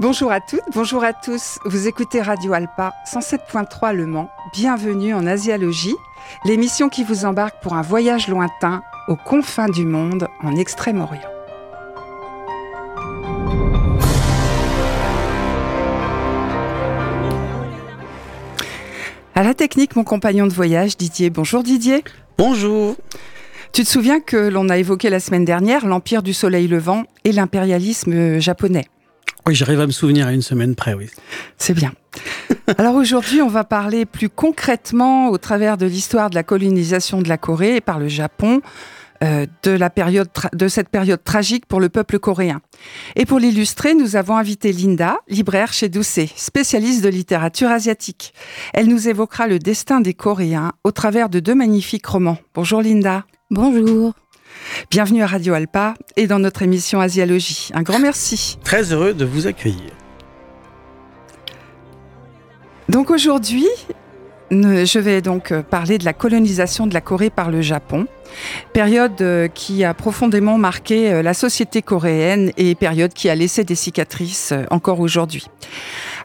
Bonjour à toutes, bonjour à tous. Vous écoutez Radio Alpa 107.3 Le Mans. Bienvenue en Asialogie, l'émission qui vous embarque pour un voyage lointain aux confins du monde en Extrême-Orient. À la technique, mon compagnon de voyage, Didier. Bonjour Didier. Bonjour. Tu te souviens que l'on a évoqué la semaine dernière l'empire du soleil levant et l'impérialisme japonais? Oui, j'arrive à me souvenir à une semaine près, oui. C'est bien. Alors aujourd'hui, on va parler plus concrètement au travers de l'histoire de la colonisation de la Corée par le Japon, euh, de, la période de cette période tragique pour le peuple coréen. Et pour l'illustrer, nous avons invité Linda, libraire chez Doucet, spécialiste de littérature asiatique. Elle nous évoquera le destin des Coréens au travers de deux magnifiques romans. Bonjour Linda. Bonjour. Bienvenue à Radio Alpa et dans notre émission Asialogie. Un grand merci. Très heureux de vous accueillir. Donc aujourd'hui, je vais donc euh, parler de la colonisation de la Corée par le Japon, période euh, qui a profondément marqué euh, la société coréenne et période qui a laissé des cicatrices encore aujourd'hui.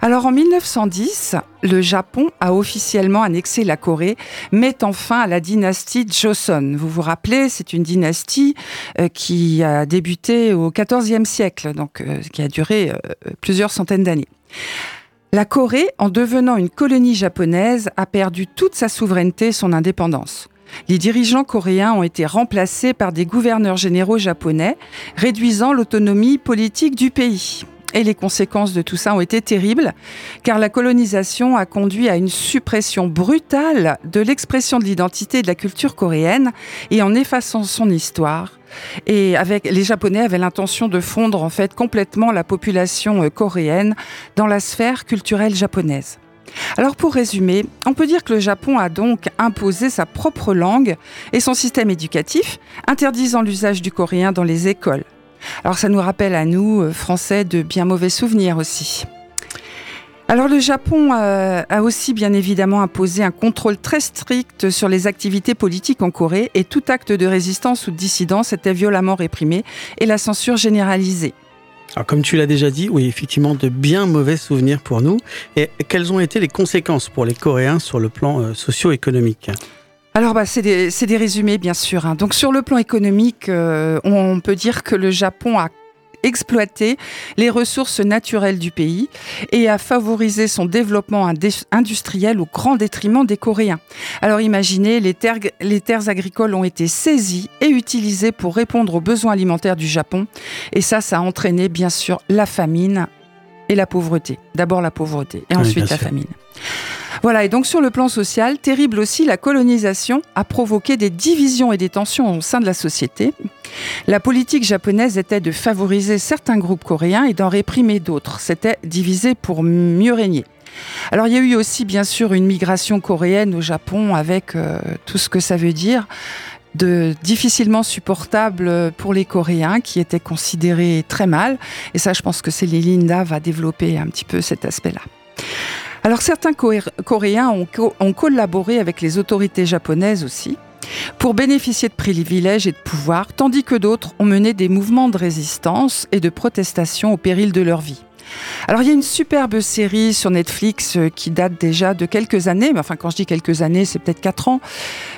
Alors en 1910, le Japon a officiellement annexé la Corée, mettant fin à la dynastie Joseon. Vous vous rappelez, c'est une dynastie qui a débuté au XIVe siècle, donc qui a duré plusieurs centaines d'années. La Corée, en devenant une colonie japonaise, a perdu toute sa souveraineté et son indépendance. Les dirigeants coréens ont été remplacés par des gouverneurs généraux japonais, réduisant l'autonomie politique du pays. Et les conséquences de tout ça ont été terribles, car la colonisation a conduit à une suppression brutale de l'expression de l'identité et de la culture coréenne, et en effaçant son histoire, et avec les Japonais avaient l'intention de fondre en fait complètement la population euh, coréenne dans la sphère culturelle japonaise. Alors pour résumer, on peut dire que le Japon a donc imposé sa propre langue et son système éducatif, interdisant l'usage du coréen dans les écoles. Alors ça nous rappelle à nous, euh, Français, de bien mauvais souvenirs aussi. Alors le Japon euh, a aussi bien évidemment imposé un contrôle très strict sur les activités politiques en Corée et tout acte de résistance ou de dissidence était violemment réprimé et la censure généralisée. Alors comme tu l'as déjà dit, oui, effectivement, de bien mauvais souvenirs pour nous. Et quelles ont été les conséquences pour les Coréens sur le plan euh, socio-économique? Alors, bah, c'est des, résumés, bien sûr. Hein. Donc, sur le plan économique, euh, on peut dire que le Japon a exploiter les ressources naturelles du pays et à favoriser son développement industriel au grand détriment des Coréens. Alors imaginez, les terres, les terres agricoles ont été saisies et utilisées pour répondre aux besoins alimentaires du Japon. Et ça, ça a entraîné bien sûr la famine et la pauvreté. D'abord la pauvreté et ensuite la famine. Voilà, et donc sur le plan social, terrible aussi, la colonisation a provoqué des divisions et des tensions au sein de la société. La politique japonaise était de favoriser certains groupes coréens et d'en réprimer d'autres. C'était diviser pour mieux régner. Alors il y a eu aussi bien sûr une migration coréenne au Japon avec euh, tout ce que ça veut dire de difficilement supportable pour les Coréens qui étaient considérés très mal. Et ça, je pense que c'est Linda va développer un petit peu cet aspect-là. Alors certains Coréens ont, collaboré avec les autorités japonaises aussi pour bénéficier de privilèges et de pouvoirs, tandis que d'autres ont mené des mouvements de résistance et de protestation au péril de leur vie. Alors il y a une superbe série sur Netflix euh, qui date déjà de quelques années, mais enfin quand je dis quelques années, c'est peut-être quatre ans.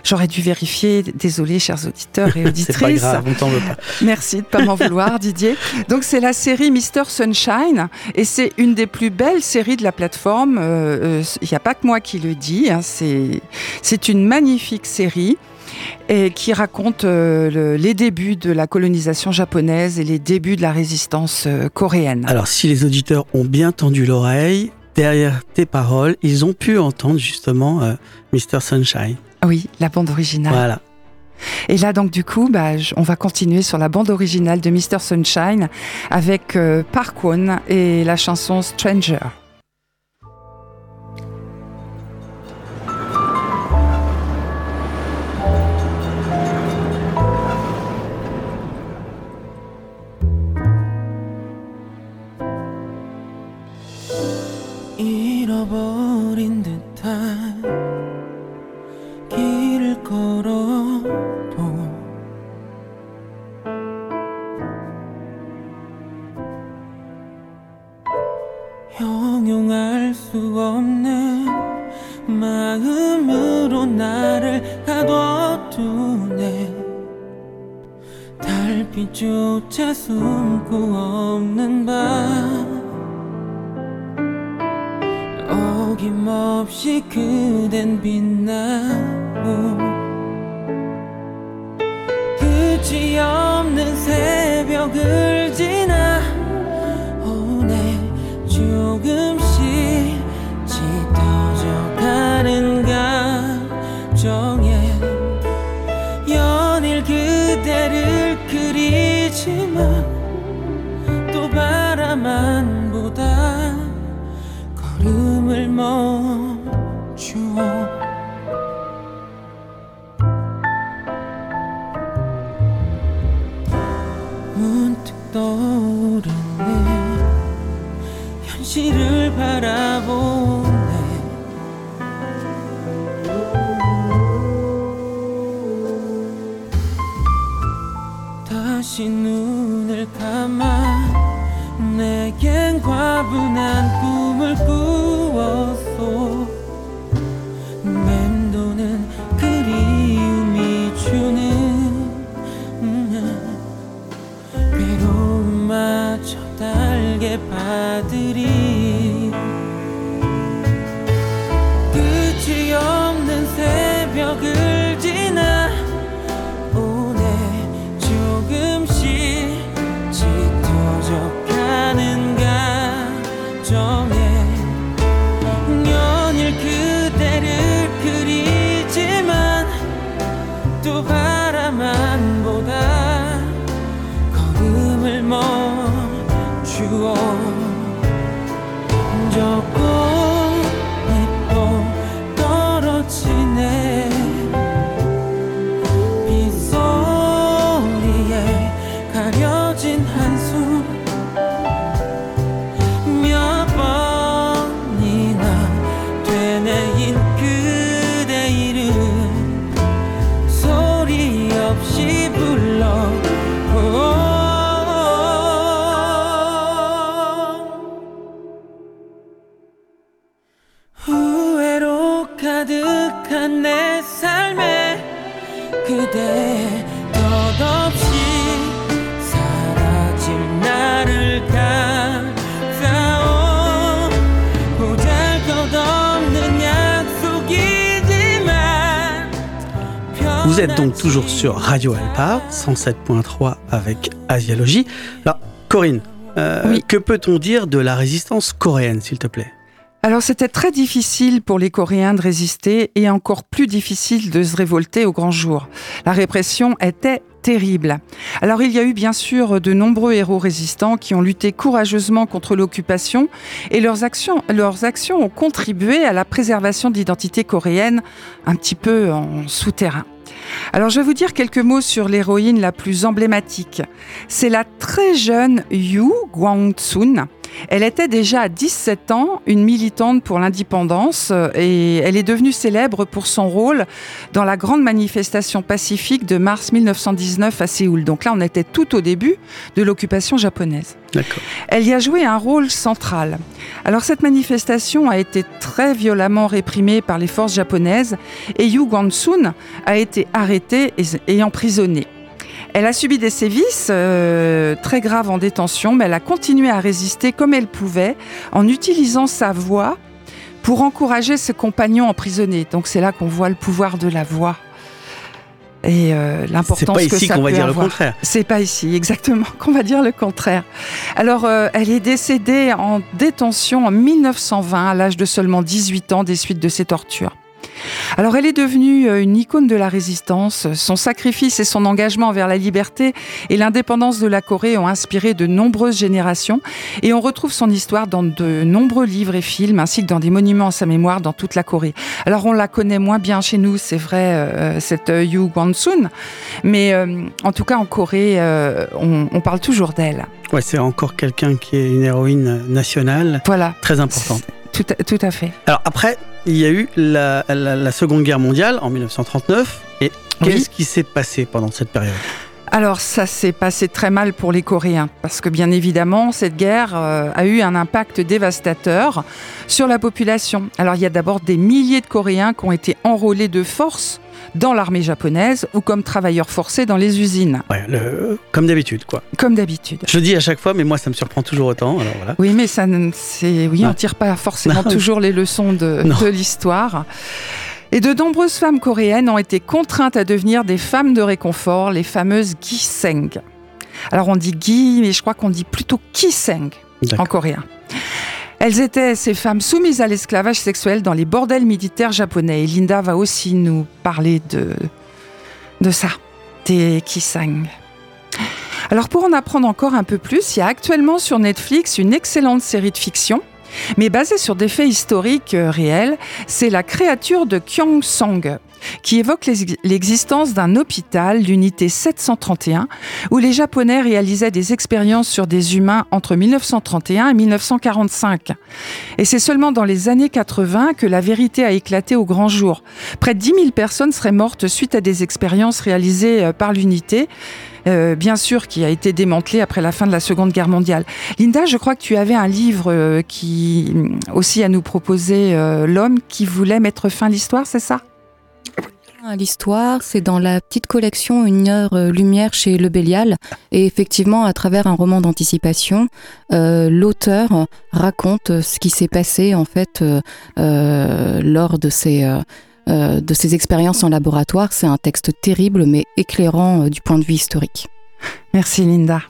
J'aurais dû vérifier. Désolé, chers auditeurs et auditrices. c'est pas grave, on t'en veut pas. Merci de pas m'en vouloir, Didier. Donc c'est la série Mister Sunshine et c'est une des plus belles séries de la plateforme. Euh, euh, il n'y a pas que moi qui le dis. Hein. c'est une magnifique série et qui raconte euh, les débuts de la colonisation japonaise et les débuts de la résistance euh, coréenne. Alors si les auditeurs ont bien tendu l'oreille, derrière tes paroles, ils ont pu entendre justement euh, Mr. Sunshine. Oui, la bande originale. Voilà. Et là, donc, du coup, bah, on va continuer sur la bande originale de Mr. Sunshine avec Park Won et la chanson Stranger. Sur Radio Alpa 107.3 avec Asialogie. Alors, Corinne, euh, Oui. que peut-on dire de la résistance coréenne, s'il te plaît? Alors c'était très difficile pour les Coréens de résister et encore plus difficile de se révolter au grand jour. La répression était terrible. Alors il y a eu bien sûr de nombreux héros résistants qui ont lutté courageusement contre l'occupation et leurs actions, leurs actions ont contribué à la préservation de l'identité coréenne un petit peu en souterrain. Alors je vais vous dire quelques mots sur l'héroïne la plus emblématique. C'est la très jeune Yu Gwang-sun. Elle était déjà à 17 ans une militante pour l'indépendance euh, et elle est devenue célèbre pour son rôle dans la grande manifestation pacifique de mars 1919 à Séoul. Donc là, on était tout au début de l'occupation japonaise. Elle y a joué un rôle central. Alors cette manifestation a été très violemment réprimée par les forces japonaises et Yu Guan-sun a été arrêtée et, et emprisonnée. Elle a subi des sévices euh, très graves en détention, mais elle a continué à résister comme elle pouvait en utilisant sa voix pour encourager ses compagnons emprisonnés. Donc c'est là qu'on voit le pouvoir de la voix et euh, C'est l'importance pas que ici ça qu'on va dire le contraire. C'est pas ici, exactement, qu'on va dire le contraire. Alors, euh, elle est décédée en détention en 1920, à l'âge de seulement 18 ans, des suites de ses tortures. Alors, elle est devenue euh, une icône de la résistance. Son sacrifice et son engagement envers la liberté et l'indépendance de la Corée ont inspiré de nombreuses générations. Et on retrouve son histoire dans de nombreux livres et films, ainsi que dans des monuments à sa mémoire dans toute la Corée. Alors, on la connaît moins bien chez nous, c'est vrai, euh, cette euh, Yu Guan-sun. Mais euh, en tout cas, en Corée, on, on parle toujours d'elle. Ouais, c'est encore quelqu'un qui est une héroïne nationale Voilà. très importante. Tout à, tout à fait. Alors après, il y a eu la, la- la Seconde Guerre mondiale en 1939. Et Oui. qu'est-ce qui s'est passé pendant cette période? Alors ça s'est passé très mal pour les Coréens, parce que bien évidemment, cette guerre euh, a eu un impact dévastateur sur la population. Alors il y a d'abord des milliers de Coréens qui ont été enrôlés de force dans l'armée japonaise ou comme travailleurs forcés dans les usines, Ouais, le- comme d'habitude, quoi. comme d'habitude. Je le dis à chaque fois, mais moi, ça me surprend toujours autant. Alors voilà. Oui, mais ça, ne- c'est, oui, on tire pas forcément Non. toujours les leçons de, de l'histoire. Et de nombreuses femmes coréennes ont été contraintes à devenir des femmes de réconfort, les fameuses giseng. Alors on dit gi, mais je crois qu'on dit plutôt kiseng en coréen. Elles étaient ces femmes soumises à l'esclavage sexuel dans les bordels militaires japonais. Et Linda va aussi nous parler de, de ça, des kiseng. Alors pour en apprendre encore un peu plus, il y a actuellement sur Netflix une excellente série de fiction, mais basée sur des faits historiques euh, réels. C'est la créature de Kyongsong, qui évoque l'ex- l'existence d'un hôpital, l'unité 731, où les Japonais réalisaient des expériences sur des humains entre 1931 et 1945. Et c'est seulement dans les années 80 que la vérité a éclaté au grand jour. Près de 10 000 personnes seraient mortes suite à des expériences réalisées euh, par l'unité. euh, bien sûr, qui a été démantelée après la fin de la Seconde Guerre mondiale. Linda, je crois que tu avais un livre euh, qui aussi à nous proposer, L'homme qui voulait mettre fin à l'histoire, c'est ça? L'histoire, c'est dans la petite collection Une heure euh, lumière chez Le Bélial. Et effectivement, à travers un roman d'anticipation, euh, l'auteur raconte euh, ce qui s'est passé en fait lors de ces, de ces expériences en laboratoire. C'est un texte terrible mais éclairant du point de vue historique. Merci Linda.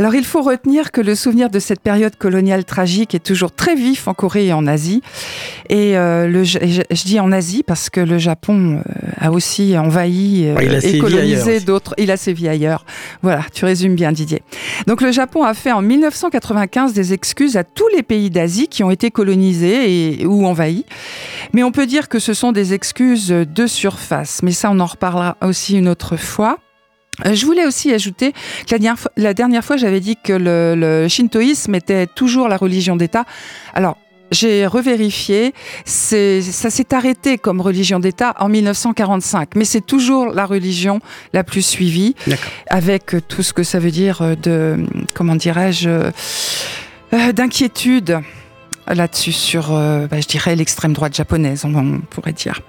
Alors il faut retenir que le souvenir de cette période coloniale tragique est toujours très vif en Corée et en Asie. Et euh, le, je, je dis en Asie parce que le Japon euh, a aussi envahi euh, Ouais, il a et colonisé d'autres. Il a sévi ailleurs. Voilà, tu résumes bien Didier. Donc le Japon a fait en 1995 des excuses à tous les pays d'Asie qui ont été colonisés et, ou envahis. Mais on peut dire que ce sont des excuses de surface. Mais ça, on en reparlera aussi une autre fois. Euh, Je voulais aussi ajouter que la dernière fois, la dernière fois, j'avais dit que le, le shintoïsme était toujours la religion d'État. Alors, j'ai revérifié, ça s'est arrêté comme religion d'État en 1945, mais c'est toujours la religion la plus suivie, D'accord. avec tout ce que ça veut dire de, comment dirais-je, euh, d'inquiétude là-dessus sur, euh, bah, je dirais, l'extrême droite japonaise, on, on pourrait dire.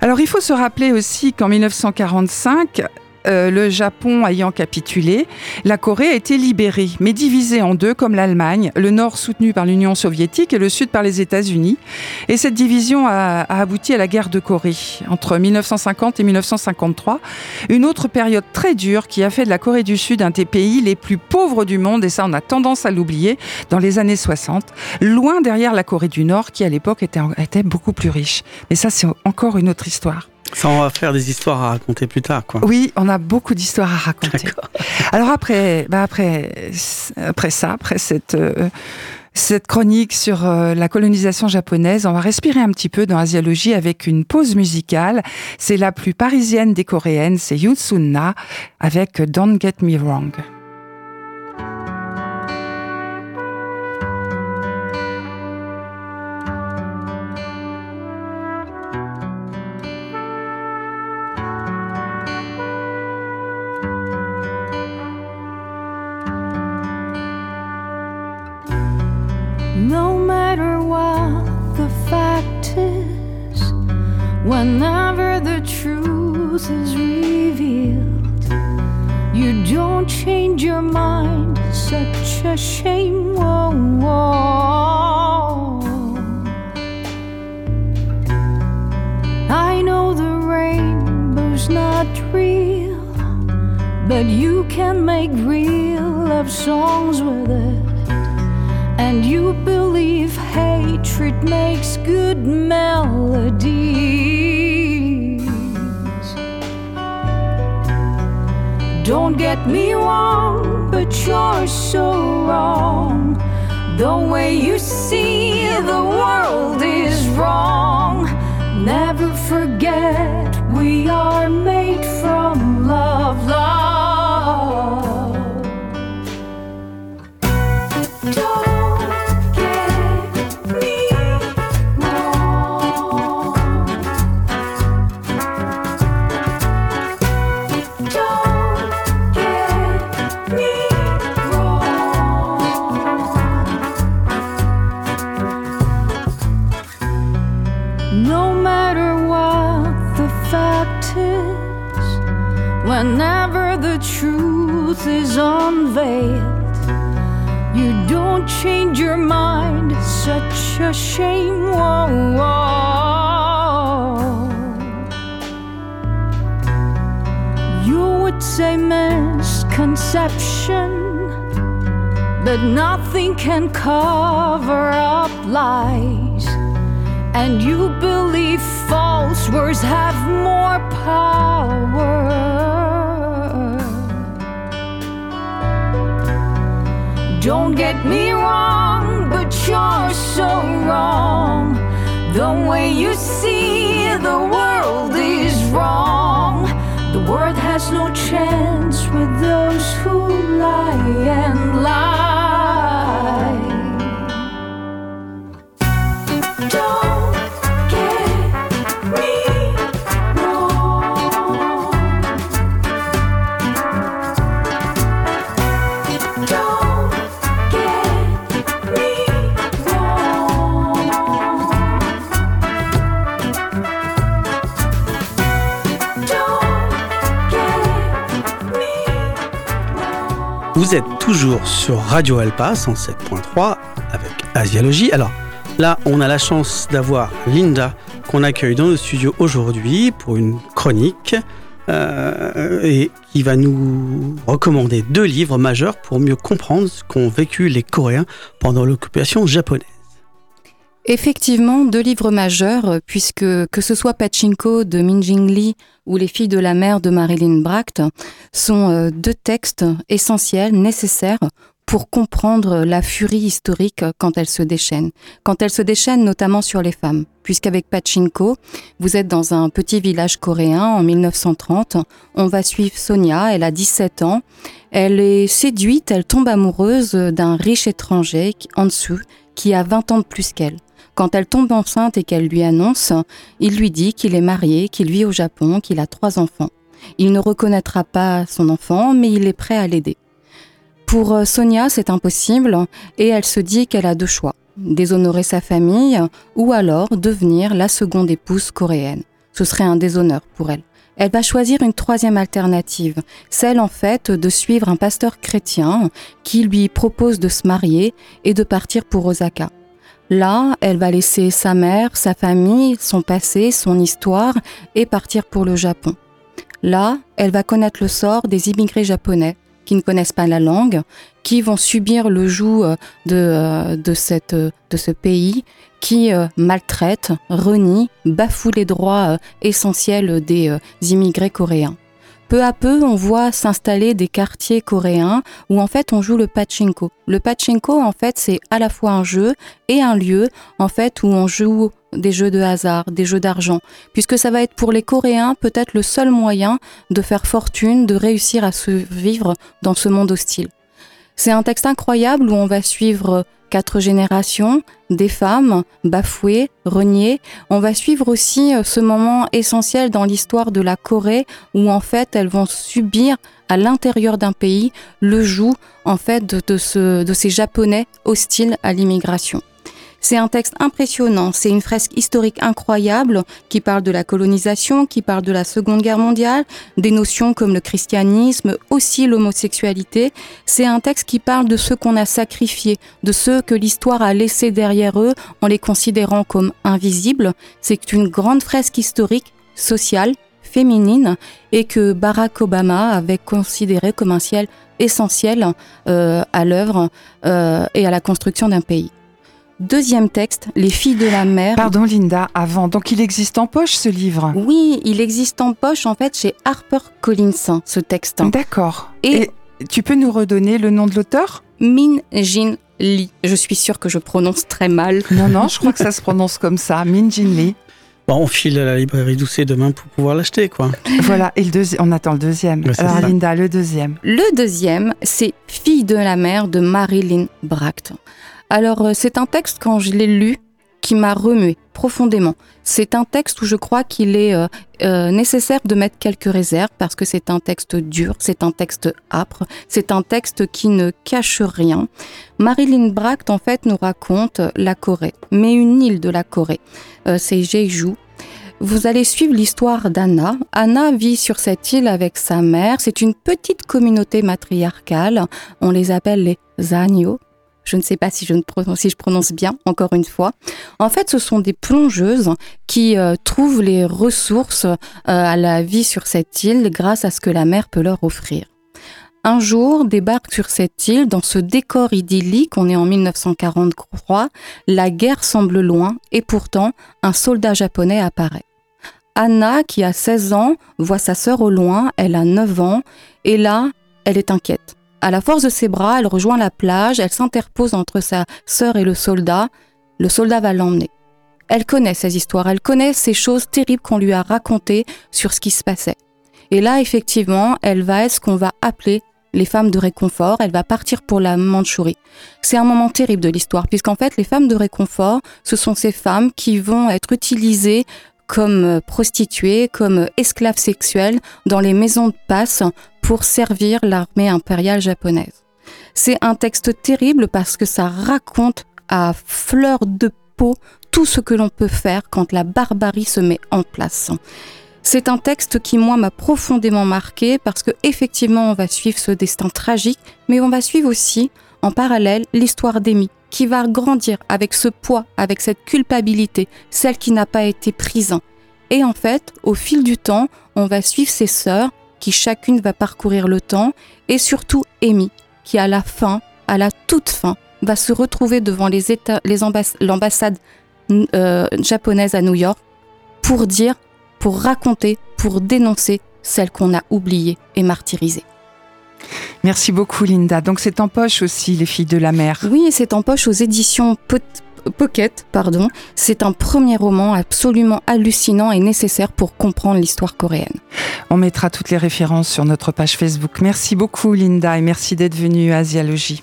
Alors, il faut se rappeler aussi qu'en 1945, euh, le Japon ayant capitulé, la Corée a été libérée, mais divisée en deux comme l'Allemagne, le nord soutenu par l'Union soviétique et le sud par les États-Unis. Et cette division a, abouti à la guerre de Corée entre 1950 et 1953, une autre période très dure qui a fait de la Corée du Sud un des pays les plus pauvres du monde, et ça on a tendance à l'oublier, dans les années 60, loin derrière la Corée du Nord qui à l'époque était beaucoup plus riche. Mais ça c'est encore une autre histoire. Ça, on va faire des histoires à raconter plus tard, quoi. Oui, on a beaucoup d'histoires à raconter. D'accord. Alors après, bah après, après ça, après cette, euh, cette chronique sur euh, la colonisation japonaise, on va respirer un petit peu dans Asiologie avec une pause musicale. C'est la plus parisienne des coréennes, c'est Yoon Sun-na avec Don't Get Me Wrong. Whenever the truth is revealed, you don't change your mind. Such a shame. Whoa, whoa. I know the rainbow's not real, but you can make real love songs with it. And you believe hatred makes good melodies. Don't get me wrong, but you're so wrong. The way you see the world is wrong. Never forget we are made from love, love. Truth is unveiled. You don't change your mind, such a shame. Whoa, whoa. You would say misconception, but nothing can cover up lies. And you believe false words have more power. Don't get me wrong, but you're so wrong. The way you see the world is wrong. The world has no chance with those who lie and lie. Vous êtes toujours sur Radio Alpa 107.3 avec Asialogie. Alors là, on a la chance d'avoir Linda qu'on accueille dans le studio aujourd'hui pour une chronique euh, et qui va nous recommander deux livres majeurs pour mieux comprendre ce qu'ont vécu les Coréens pendant l'occupation japonaise. Effectivement, deux livres majeurs, euh, puisque que ce soit Pachinko de Min Jing Lee ou Les filles de la mer de Marilyn Bracht, sont euh, deux textes essentiels, nécessaires pour comprendre la furie historique quand elle se déchaîne. Quand elle se déchaîne notamment sur les femmes. Puisqu'avec Pachinko, vous êtes dans un petit village coréen en 1930. On va suivre Sonia, elle a 17 ans. Elle est séduite, elle tombe amoureuse d'un riche étranger, Ansu, qui a 20 ans de plus qu'elle. Quand elle tombe enceinte et qu'elle lui annonce, il lui dit qu'il est marié, qu'il vit au Japon, qu'il a trois enfants. Il ne reconnaîtra pas son enfant, mais il est prêt à l'aider. Pour euh, Sonia, c'est impossible et elle se dit qu'elle a deux choix. Déshonorer sa famille ou alors devenir la seconde épouse coréenne. Ce serait un déshonneur pour elle. Elle va choisir une troisième alternative, celle en fait de suivre un pasteur chrétien qui lui propose de se marier et de partir pour Osaka. Là, elle va laisser sa mère, sa famille, son passé, son histoire et partir pour le Japon. Là, elle va connaître le sort des immigrés japonais qui ne connaissent pas la langue, qui vont subir le joug euh, de, euh, euh, de ce pays, qui maltraite, renie, bafoue les droits essentiels des immigrés coréens. Peu à peu, on voit s'installer des quartiers coréens où en fait on joue le pachinko. Le pachinko, en fait, c'est à la fois un jeu et un lieu en fait où on joue des jeux de hasard, des jeux d'argent, puisque ça va être pour les Coréens peut-être le seul moyen de faire fortune, de réussir à survivre dans ce monde hostile. C'est un texte incroyable où on va suivre quatre générations, des femmes bafouées, reniées. On va suivre aussi euh, ce moment essentiel dans l'histoire de la Corée où en fait elles vont subir à l'intérieur d'un pays le joug en fait de, de, ce, de ces Japonais hostiles à l'immigration. C'est un texte impressionnant, c'est une fresque historique incroyable qui parle de la colonisation, qui parle de la Seconde Guerre mondiale, des notions comme le christianisme, aussi l'homosexualité. C'est un texte qui parle de ceux qu'on a sacrifiés, de ceux que l'histoire a laissés derrière eux en les considérant comme invisibles. C'est une grande fresque historique, sociale, féminine et que Barack Obama avait considéré comme un ciel essentiel euh, à l'œuvre euh, et à la construction d'un pays. Deuxième texte, Les filles de la mer. Pardon Linda, avant. Donc il existe en poche ce livre Oui, il existe en poche en fait chez HarperCollins ce texte. D'accord. Et- Et tu peux nous redonner le nom de l'auteur? Min Jin Lee. Je suis sûre que je prononce très mal. Non, non, je crois que ça se prononce comme ça, Min Jin Lee. Bon, on file à la librairie Doucet demain pour pouvoir l'acheter, quoi. Voilà, et le on attend le deuxième. Ouais, Alors ça. Linda, le deuxième. Le deuxième, c'est Fille de la mer de Marilyn Bracht. Alors, euh, c'est un texte, quand je l'ai lu, qui m'a remué profondément. C'est un texte où je crois qu'il est euh, euh, nécessaire de mettre quelques réserves parce que c'est un texte dur, c'est un texte âpre, c'est un texte qui ne cache rien. Marilyn Bracht, en fait, nous raconte la Corée, mais une île de la Corée. Euh, c'est Jeju. vous allez suivre l'histoire d'Anna. Anna vit sur cette île avec sa mère. C'est une petite communauté matriarcale. On les appelle les Zagno. Je ne sais pas si je, prononce bien, encore une fois. En fait, ce sont des plongeuses qui euh, trouvent les ressources euh, à la vie sur cette île grâce à ce que la mer peut leur offrir. Un jour, débarque sur cette île, dans ce décor idyllique, on est en 1943, la guerre semble loin et pourtant un soldat japonais apparaît. Anna, qui a 16 ans, voit sa sœur au loin, elle a 9 ans, et là, elle est inquiète. À la force de ses bras, elle rejoint la plage, elle s'interpose entre sa sœur et le soldat. Le soldat va l'emmener. Elle connaît ces histoires, elle connaît ces choses terribles qu'on lui a racontées sur ce qui se passait. Et là, effectivement, elle va être ce qu'on va appeler les femmes de réconfort, elle va partir pour la Mandchourie. C'est un moment terrible de l'histoire, puisqu'en fait, les femmes de réconfort, ce sont ces femmes qui vont être utilisées comme prostituées, comme esclaves sexuelles dans les maisons de passe pour servir l'armée impériale japonaise. C'est un texte terrible parce que ça raconte à fleur de peau tout ce que l'on peut faire quand la barbarie se met en place. C'est un texte qui, moi, m'a profondément marqué parce que, effectivement, on va suivre ce destin tragique, mais on va suivre aussi, en parallèle, l'histoire d'Amy, qui va grandir avec ce poids, avec cette culpabilité, celle qui n'a pas été prise. Et en fait, au fil du temps, on va suivre ses sœurs, qui chacune va parcourir le temps, et surtout Amy, qui à la fin, à la toute fin, va se retrouver devant les États, les ambass- l'ambassade euh, japonaise à New York pour dire pour raconter, pour dénoncer celle qu'on a oubliée et martyrisée. Merci beaucoup, Linda. Donc, c'est en poche aussi, Les filles de la mer. Oui, c'est en poche aux éditions Pocket, pardon. C'est un premier roman absolument hallucinant et nécessaire pour comprendre l'histoire coréenne. On mettra toutes les références sur notre page Facebook. Merci beaucoup, Linda, et merci d'être venue à Asialogie.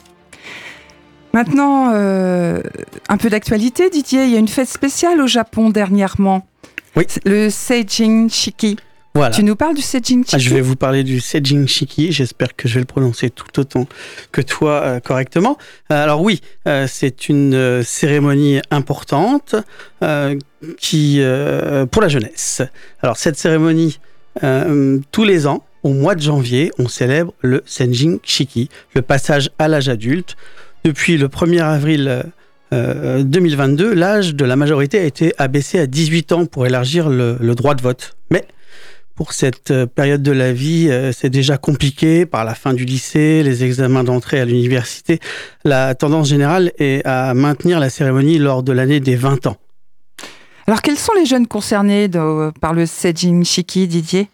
Maintenant, euh, un peu d'actualité, Didier. Il y a une fête spéciale au Japon dernièrement. Oui. Le Seijin Shiki. Voilà. Tu nous parles du Seijin Shiki Ah, je vais vous parler du Seijin Shiki. J'espère que je vais le prononcer tout autant que toi euh, correctement. Euh, alors oui, euh, c'est une euh, cérémonie importante qui pour la jeunesse. Alors cette cérémonie, tous les ans, au mois de janvier, on célèbre le Senjin Shiki, le passage à l'âge adulte. Depuis le 1er avril euh, 2022, l'âge de la majorité a été abaissé à 18 ans pour élargir le, le droit de vote. Mais pour cette euh, période de la vie, euh, c'est déjà compliqué par la fin du lycée, les examens d'entrée à l'université. La tendance générale est à maintenir la cérémonie lors de l'année des 20 ans. Alors, quels sont les jeunes concernés de- par le Seijin Shiki, Didier?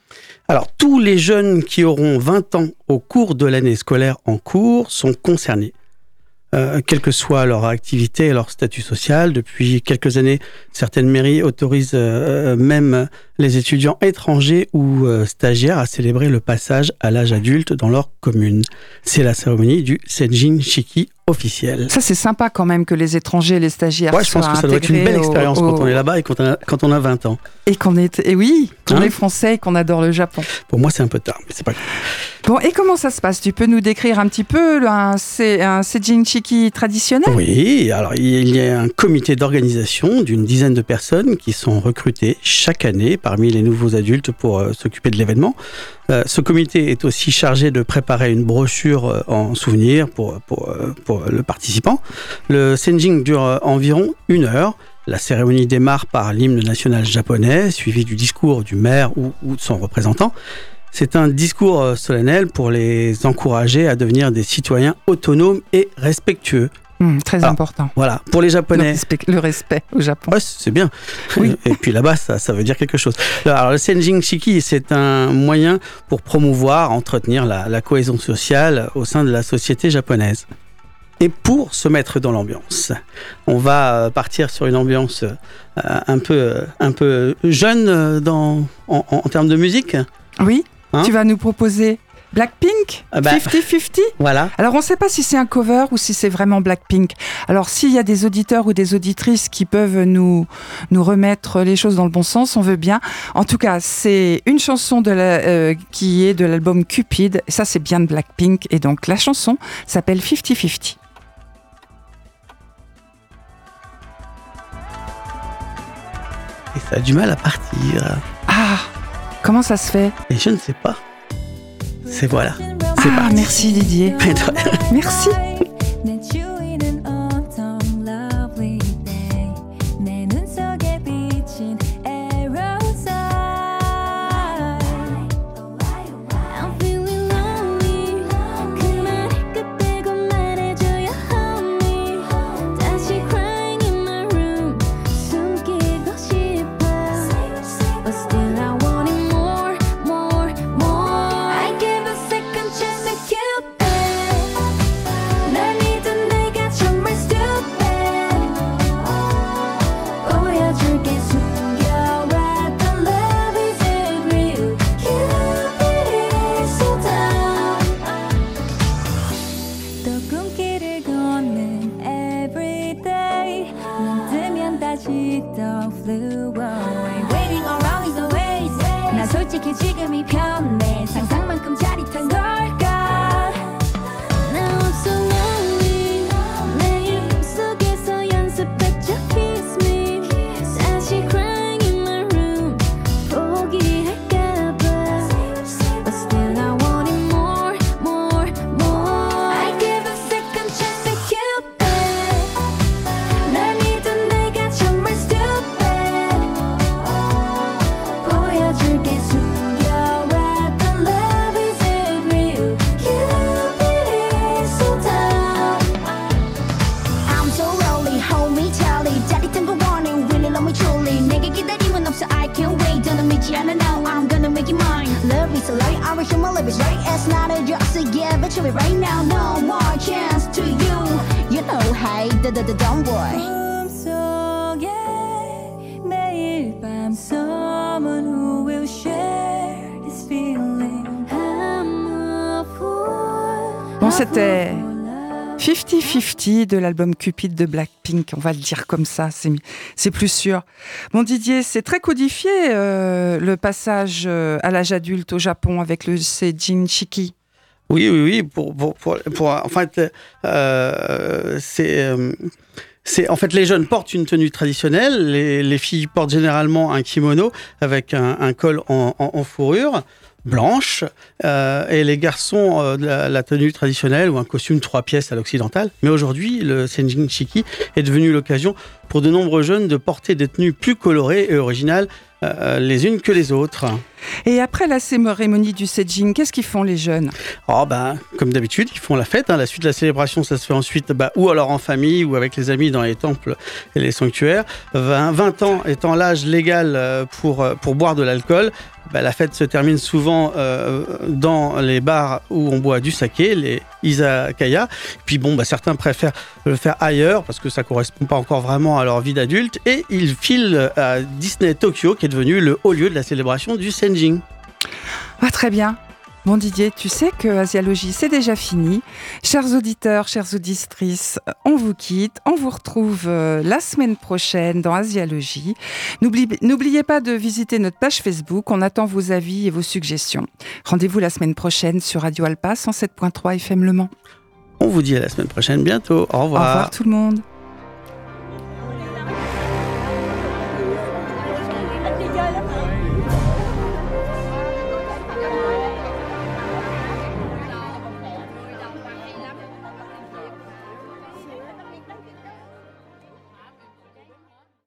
Alors, tous les jeunes qui auront 20 ans au cours de l'année scolaire en cours sont concernés. Euh, quelle que soit leur activité et leur statut social. Depuis quelques années, certaines mairies autorisent euh, même les étudiants étrangers ou euh, stagiaires à célébrer le passage à l'âge adulte dans leur commune. C'est la cérémonie du Senjin Shiki officiel. Ça, c'est sympa quand même que les étrangers et les stagiaires Ouais, je pense soient que ça doit être une belle expérience au- quand on est là-bas et quand on a, quand on a 20 ans. Et qu'on est, et oui, qu'on Hein est français et qu'on adore le Japon. Pour moi, c'est un peu tard, mais c'est pas grave. Bon, et comment ça se passe? Tu peux nous décrire un petit peu un, un Seijin Shiki traditionnel? Oui, alors il y a un comité d'organisation d'une dizaine de personnes qui sont recrutées chaque année parmi les nouveaux adultes pour euh, s'occuper de l'événement. Euh, ce comité est aussi chargé de préparer une brochure euh, en souvenir euh, pour le participant. Le Senjin dure environ une heure. La cérémonie démarre par l'hymne national japonais, suivi du discours du maire ou, de son représentant. C'est un discours solennel pour les encourager à devenir des citoyens autonomes et respectueux. Hum, Très Ah. important. Voilà, pour les Le Japonais. respect, le respect au Japon. Ouais, c'est bien. Oui. Et puis là-bas, ça, ça veut dire quelque chose. Alors, le Senjin Shiki, c'est un moyen pour promouvoir, entretenir la, la cohésion sociale au sein de la société japonaise. Et pour se mettre dans l'ambiance, on va euh, partir sur une ambiance euh, un peu, euh, un peu jeune dans, en, en- en termes de musique. Oui Hein? Tu vas nous proposer Blackpink? Ah bah. 50-50 Voilà. Alors on ne sait pas si c'est un cover ou si c'est vraiment Blackpink. Alors s'il y a des auditeurs ou des auditrices qui peuvent nous, nous remettre les choses dans le bon sens, on veut bien. En tout cas, c'est une chanson de la, euh, qui est de l'album Cupid. Ça c'est bien de Blackpink. Et donc la chanson s'appelle 50-50. et ça a du mal à partir. Ah, comment ça se fait? Et je ne sais pas. C'est voilà. Ah, parti. merci Didier. Merci. 50-50 de l'album Cupid de Blackpink, on va le dire comme ça, c'est plus sûr. Bon Didier, c'est très codifié euh, le passage euh, à l'âge adulte au Japon avec le Seijin Shiki. Oui, oui, oui. Pour, pour, pour, en fait, euh, c'est. en fait, les jeunes portent une tenue traditionnelle, les, les filles portent généralement un kimono avec un, col en fourrure blanche, euh, et les garçons euh, la, la tenue traditionnelle ou un costume trois pièces à l'occidental. Mais aujourd'hui, le Senjin Shiki est devenu l'occasion pour de nombreux jeunes de porter des tenues plus colorées et originales euh, les unes que les autres. Et après la cérémonie du Seijin, qu'est-ce qu'ils font les jeunes? Oh ben, comme d'habitude, ils font la fête. hein. La suite de la célébration, ça se fait ensuite bah, ou alors en famille ou avec les amis dans les temples et les sanctuaires. 20, 20 ans étant l'âge légal pour, pour boire de l'alcool, bah, la fête se termine souvent euh, dans les bars où on boit du saké, les izakaya. Puis bon, bah, certains préfèrent le faire ailleurs parce que ça correspond pas encore vraiment à leur vie d'adulte. Et ils filent à Disney Tokyo, qui est devenu le haut lieu de la célébration du Senjin. Ah très bien. Bon Didier, tu sais que Asialogie, c'est déjà fini. Chers auditeurs, chères auditrices, on vous quitte. On vous retrouve euh, la semaine prochaine dans Asialogie. N'oublie- N'oubliez pas de visiter notre page Facebook. On attend vos avis et vos suggestions. Rendez-vous la semaine prochaine sur Radio Alpa 107.3 FM Le Mans. On vous dit à la semaine prochaine bientôt. Au Au revoir. revoir tout le monde.